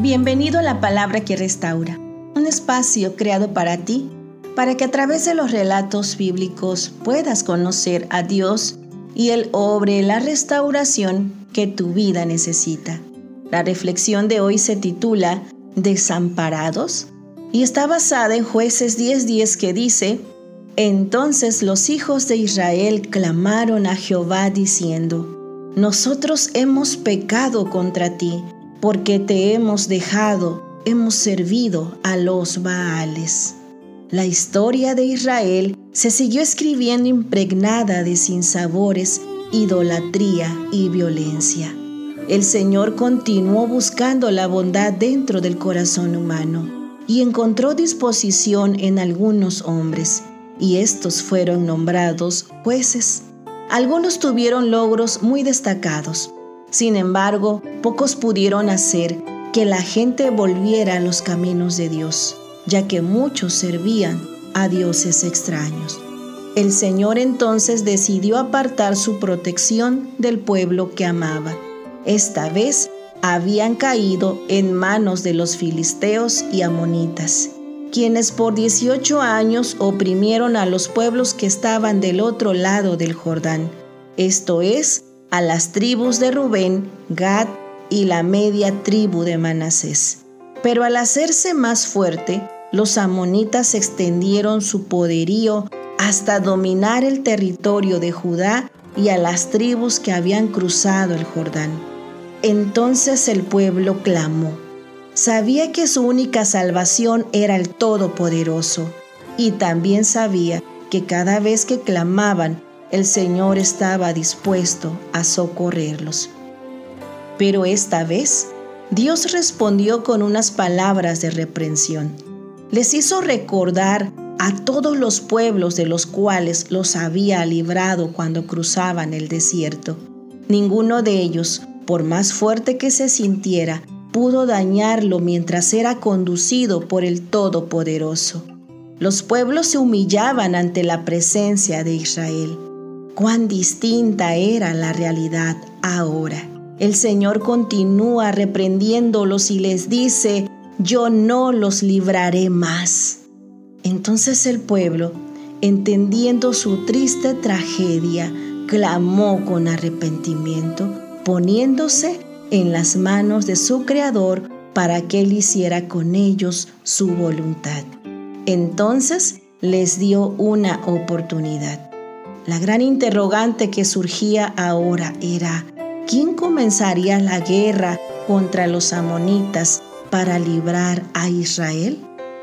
Bienvenido a la palabra que restaura, un espacio creado para ti, para que a través de los relatos bíblicos puedas conocer a Dios y Él obre la restauración que tu vida necesita. La reflexión de hoy se titula Desamparados y está basada en jueces 10:10 que dice, Entonces los hijos de Israel clamaron a Jehová diciendo, Nosotros hemos pecado contra ti porque te hemos dejado, hemos servido a los Baales. La historia de Israel se siguió escribiendo impregnada de sinsabores, idolatría y violencia. El Señor continuó buscando la bondad dentro del corazón humano y encontró disposición en algunos hombres, y estos fueron nombrados jueces. Algunos tuvieron logros muy destacados, sin embargo, pocos pudieron hacer que la gente volviera a los caminos de Dios, ya que muchos servían a dioses extraños. El Señor entonces decidió apartar su protección del pueblo que amaba. Esta vez habían caído en manos de los filisteos y amonitas, quienes por 18 años oprimieron a los pueblos que estaban del otro lado del Jordán, esto es, a las tribus de Rubén, Gad y la media tribu de Manasés. Pero al hacerse más fuerte, los amonitas extendieron su poderío hasta dominar el territorio de Judá y a las tribus que habían cruzado el Jordán. Entonces el pueblo clamó. Sabía que su única salvación era el Todopoderoso y también sabía que cada vez que clamaban el Señor estaba dispuesto a socorrerlos. Pero esta vez, Dios respondió con unas palabras de reprensión. Les hizo recordar a todos los pueblos de los cuales los había librado cuando cruzaban el desierto. Ninguno de ellos, por más fuerte que se sintiera, pudo dañarlo mientras era conducido por el Todopoderoso. Los pueblos se humillaban ante la presencia de Israel cuán distinta era la realidad ahora. El Señor continúa reprendiéndolos y les dice, yo no los libraré más. Entonces el pueblo, entendiendo su triste tragedia, clamó con arrepentimiento, poniéndose en las manos de su Creador para que Él hiciera con ellos su voluntad. Entonces les dio una oportunidad. La gran interrogante que surgía ahora era, ¿quién comenzaría la guerra contra los amonitas para librar a Israel?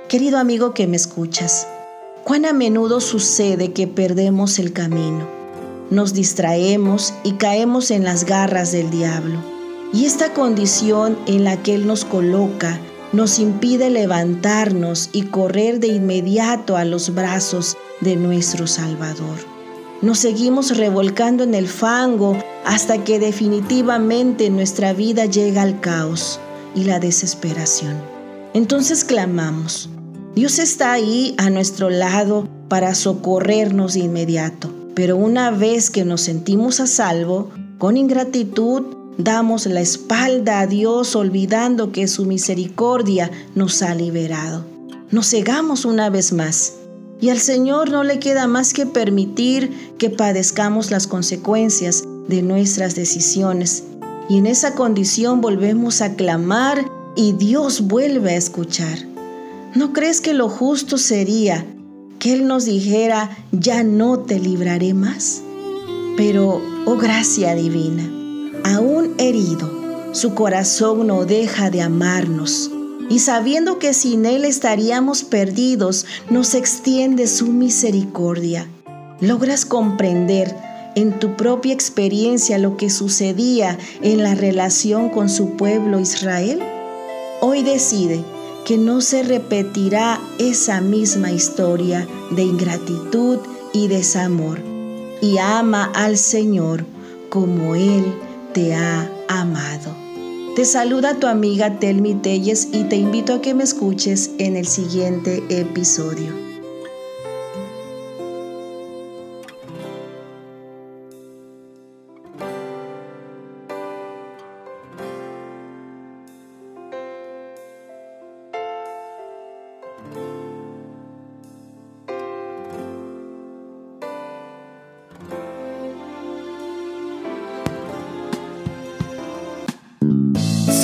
Querido amigo que me escuchas, cuán a menudo sucede que perdemos el camino, nos distraemos y caemos en las garras del diablo. Y esta condición en la que Él nos coloca nos impide levantarnos y correr de inmediato a los brazos de nuestro Salvador. Nos seguimos revolcando en el fango hasta que definitivamente nuestra vida llega al caos y la desesperación. Entonces clamamos. Dios está ahí a nuestro lado para socorrernos de inmediato. Pero una vez que nos sentimos a salvo, con ingratitud damos la espalda a Dios olvidando que su misericordia nos ha liberado. Nos cegamos una vez más y al Señor no le queda más que permitir que padezcamos las consecuencias de nuestras decisiones. Y en esa condición volvemos a clamar y Dios vuelve a escuchar. ¿No crees que lo justo sería que Él nos dijera, ya no te libraré más? Pero, oh gracia divina, aún herido, su corazón no deja de amarnos y sabiendo que sin Él estaríamos perdidos, nos extiende su misericordia. ¿Logras comprender en tu propia experiencia lo que sucedía en la relación con su pueblo Israel? Hoy decide que no se repetirá esa misma historia de ingratitud y desamor. Y ama al Señor como Él te ha amado. Te saluda tu amiga Telmi Telles y te invito a que me escuches en el siguiente episodio.